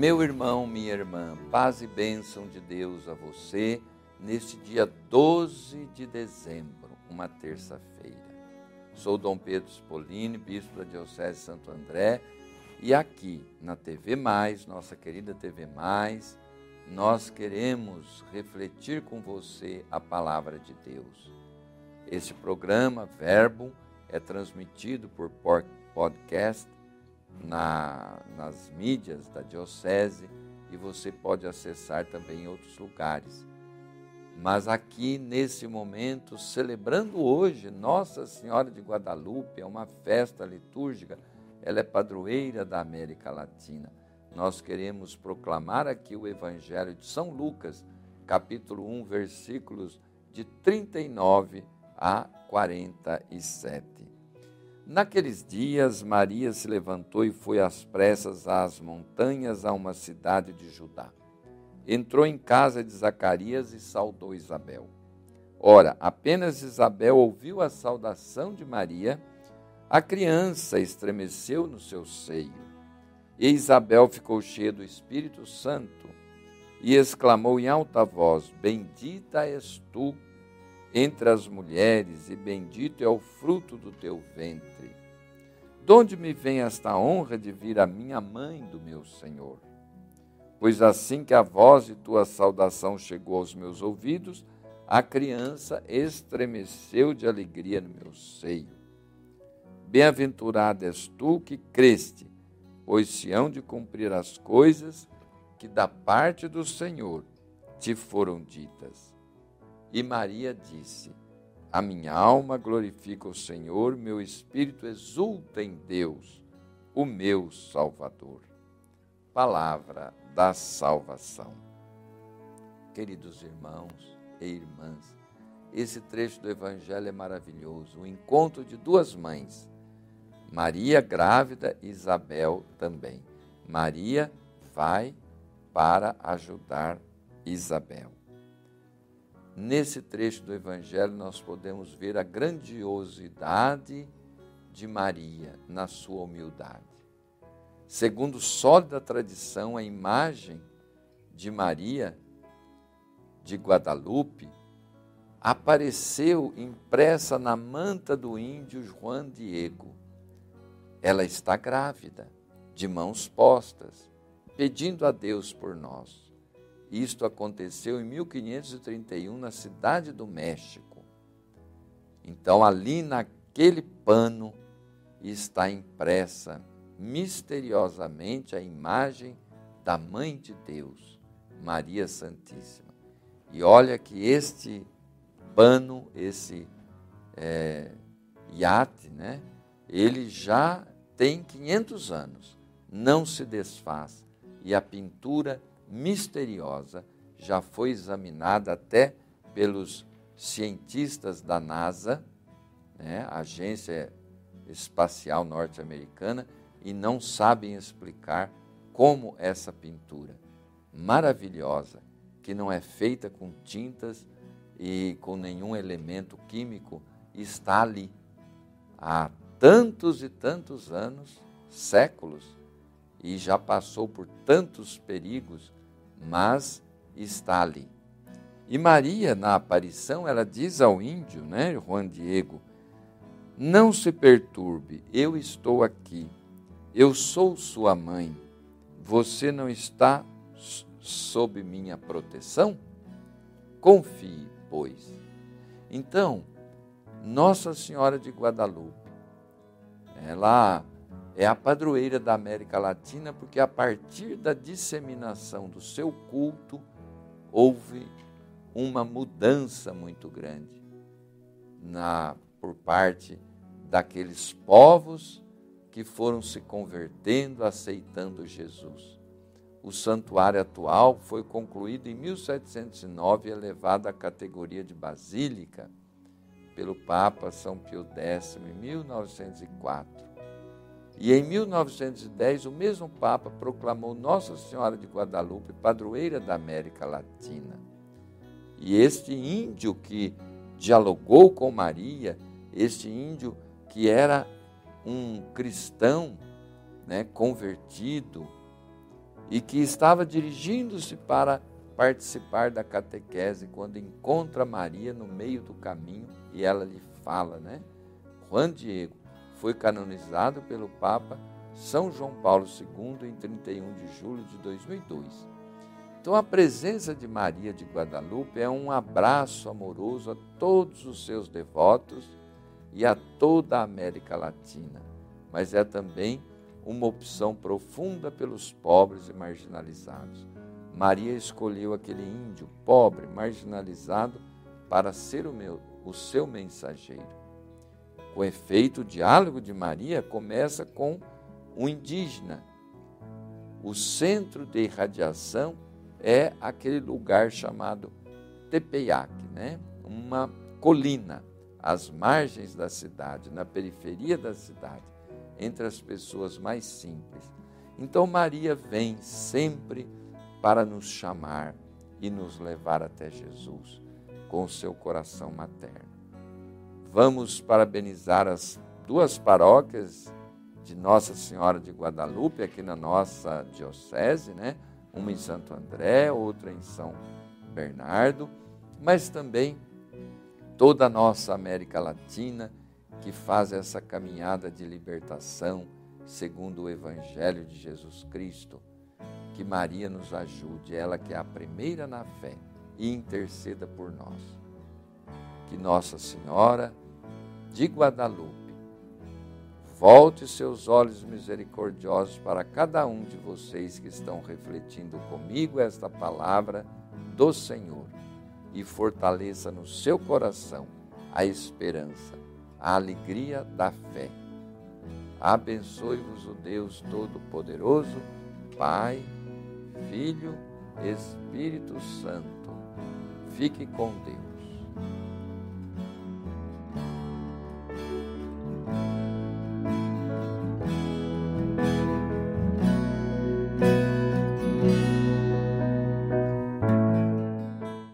Meu irmão, minha irmã, paz e bênção de Deus a você neste dia 12 de dezembro, uma terça-feira. Sou Dom Pedro Spolini, bispo da Diocese Santo André, e aqui na TV Mais, nossa querida TV Mais, nós queremos refletir com você a palavra de Deus. Este programa, Verbo, é transmitido por podcast na, nas mídias da Diocese e você pode acessar também em outros lugares. Mas aqui, nesse momento, celebrando hoje Nossa Senhora de Guadalupe, é uma festa litúrgica, ela é padroeira da América Latina. Nós queremos proclamar aqui o Evangelho de São Lucas, capítulo 1, versículos de 39 a 47. Naqueles dias, Maria se levantou e foi às pressas às montanhas, a uma cidade de Judá. Entrou em casa de Zacarias e saudou Isabel. Ora, apenas Isabel ouviu a saudação de Maria, a criança estremeceu no seu seio. E Isabel ficou cheia do Espírito Santo e exclamou em alta voz: Bendita és tu entre as mulheres, e bendito é o fruto do teu ventre. De onde me vem esta honra de vir a minha mãe do meu Senhor? Pois assim que a voz de tua saudação chegou aos meus ouvidos, a criança estremeceu de alegria no meu seio. Bem-aventurada és tu que creste, pois se hão de cumprir as coisas que da parte do Senhor te foram ditas. E Maria disse: A minha alma glorifica o Senhor, meu espírito exulta em Deus, o meu Salvador. Palavra da salvação. Queridos irmãos e irmãs, esse trecho do Evangelho é maravilhoso. O encontro de duas mães, Maria grávida e Isabel também. Maria vai para ajudar Isabel. Nesse trecho do Evangelho, nós podemos ver a grandiosidade de Maria na sua humildade. Segundo sólida tradição, a imagem de Maria de Guadalupe apareceu impressa na manta do índio Juan Diego. Ela está grávida, de mãos postas, pedindo a Deus por nós. Isto aconteceu em 1531 na cidade do México. Então, ali naquele pano está impressa misteriosamente a imagem da Mãe de Deus, Maria Santíssima. E olha que este pano, esse é, iate, né, ele já tem 500 anos, não se desfaz. E a pintura misteriosa já foi examinada até pelos cientistas da NASA, né, Agência Espacial Norte-Americana, e não sabem explicar como essa pintura maravilhosa, que não é feita com tintas e com nenhum elemento químico, está ali. Há tantos e tantos anos, séculos, e já passou por tantos perigos mas está ali. E Maria, na aparição, ela diz ao índio, né, Juan Diego, não se perturbe, eu estou aqui, eu sou sua mãe, você não está sob minha proteção? Confie, pois. Então, Nossa Senhora de Guadalupe, ela é a padroeira da América Latina, porque a partir da disseminação do seu culto, houve uma mudança muito grande na, por parte daqueles povos que foram se convertendo, aceitando Jesus. O santuário atual foi concluído em 1709 e elevado à categoria de basílica pelo Papa São Pio X em 1904. E em 1910, o mesmo Papa proclamou Nossa Senhora de Guadalupe padroeira da América Latina. E este índio que dialogou com Maria, este índio que era um cristão né, convertido e que estava dirigindo-se para participar da catequese quando encontra Maria no meio do caminho e ela lhe fala, né? Juan Diego foi canonizado pelo Papa São João Paulo II em 31 de julho de 2002. Então, a presença de Maria de Guadalupe é um abraço amoroso a todos os seus devotos e a toda a América Latina, mas é também uma opção profunda pelos pobres e marginalizados. Maria escolheu aquele índio pobre, marginalizado, para ser o, meu, o seu mensageiro. Com efeito, o diálogo de Maria começa com o indígena. O centro de irradiação é aquele lugar chamado Tepeyac, né? uma colina às margens da cidade, na periferia da cidade entre as pessoas mais simples. Então Maria vem sempre para nos chamar e nos levar até Jesus com o seu coração materno. Vamos parabenizar as duas paróquias de Nossa Senhora de Guadalupe aqui na nossa diocese, né? Uma em Santo André, outra em São Bernardo, mas também toda a nossa América Latina que faz essa caminhada de libertação segundo o Evangelho de Jesus Cristo. Que Maria nos ajude, ela que é a primeira na fé, e interceda por nós. Que Nossa Senhora de Guadalupe volte seus olhos misericordiosos para cada um de vocês que estão refletindo comigo esta palavra do Senhor e fortaleça no seu coração a esperança a alegria da fé. Abençoe-vos o Deus Todo-Poderoso, Pai, Filho, Espírito Santo. Fique com Deus.